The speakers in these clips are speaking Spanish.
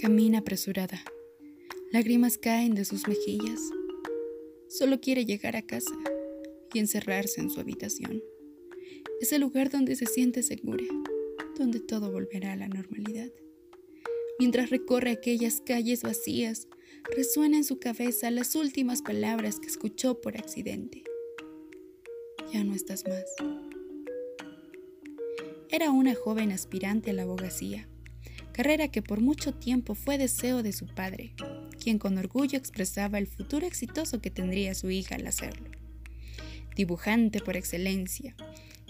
Camina apresurada. Lágrimas caen de sus mejillas. Solo quiere llegar a casa y encerrarse en su habitación. Es el lugar donde se siente segura, donde todo volverá a la normalidad. Mientras recorre aquellas calles vacías, resuena en su cabeza las últimas palabras que escuchó por accidente. Ya no estás más. Era una joven aspirante a la abogacía, carrera que por mucho tiempo fue deseo de su padre, quien con orgullo expresaba el futuro exitoso que tendría su hija al hacerlo. Dibujante por excelencia,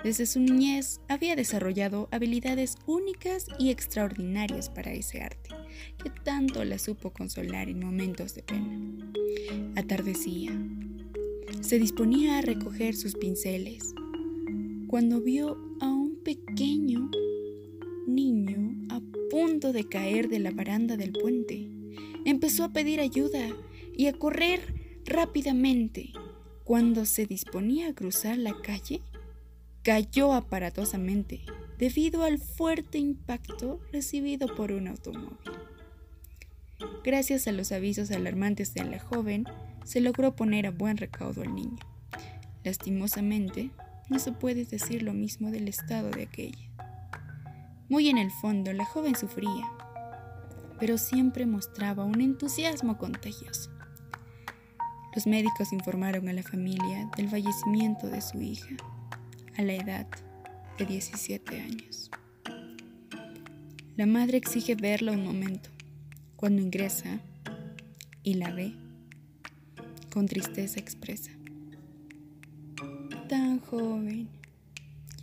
desde su niñez había desarrollado habilidades únicas y extraordinarias para ese arte, que tanto la supo consolar en momentos de pena. Atardecía. Se disponía a recoger sus pinceles, cuando vio a un pequeño de caer de la baranda del puente. Empezó a pedir ayuda y a correr rápidamente. Cuando se disponía a cruzar la calle, cayó aparatosamente debido al fuerte impacto recibido por un automóvil. Gracias a los avisos alarmantes de la joven, se logró poner a buen recaudo al niño. Lastimosamente, no se puede decir lo mismo del estado de aquella. Muy en el fondo, la joven sufría, pero siempre mostraba un entusiasmo contagioso. Los médicos informaron a la familia del fallecimiento de su hija a la edad de 17 años. La madre exige verla un momento. Cuando ingresa y la ve, con tristeza expresa. Tan joven,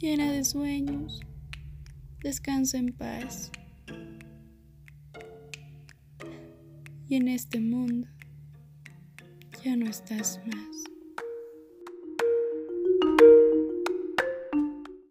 llena de sueños, descansa en paz. Y en este mundo ya no estás más.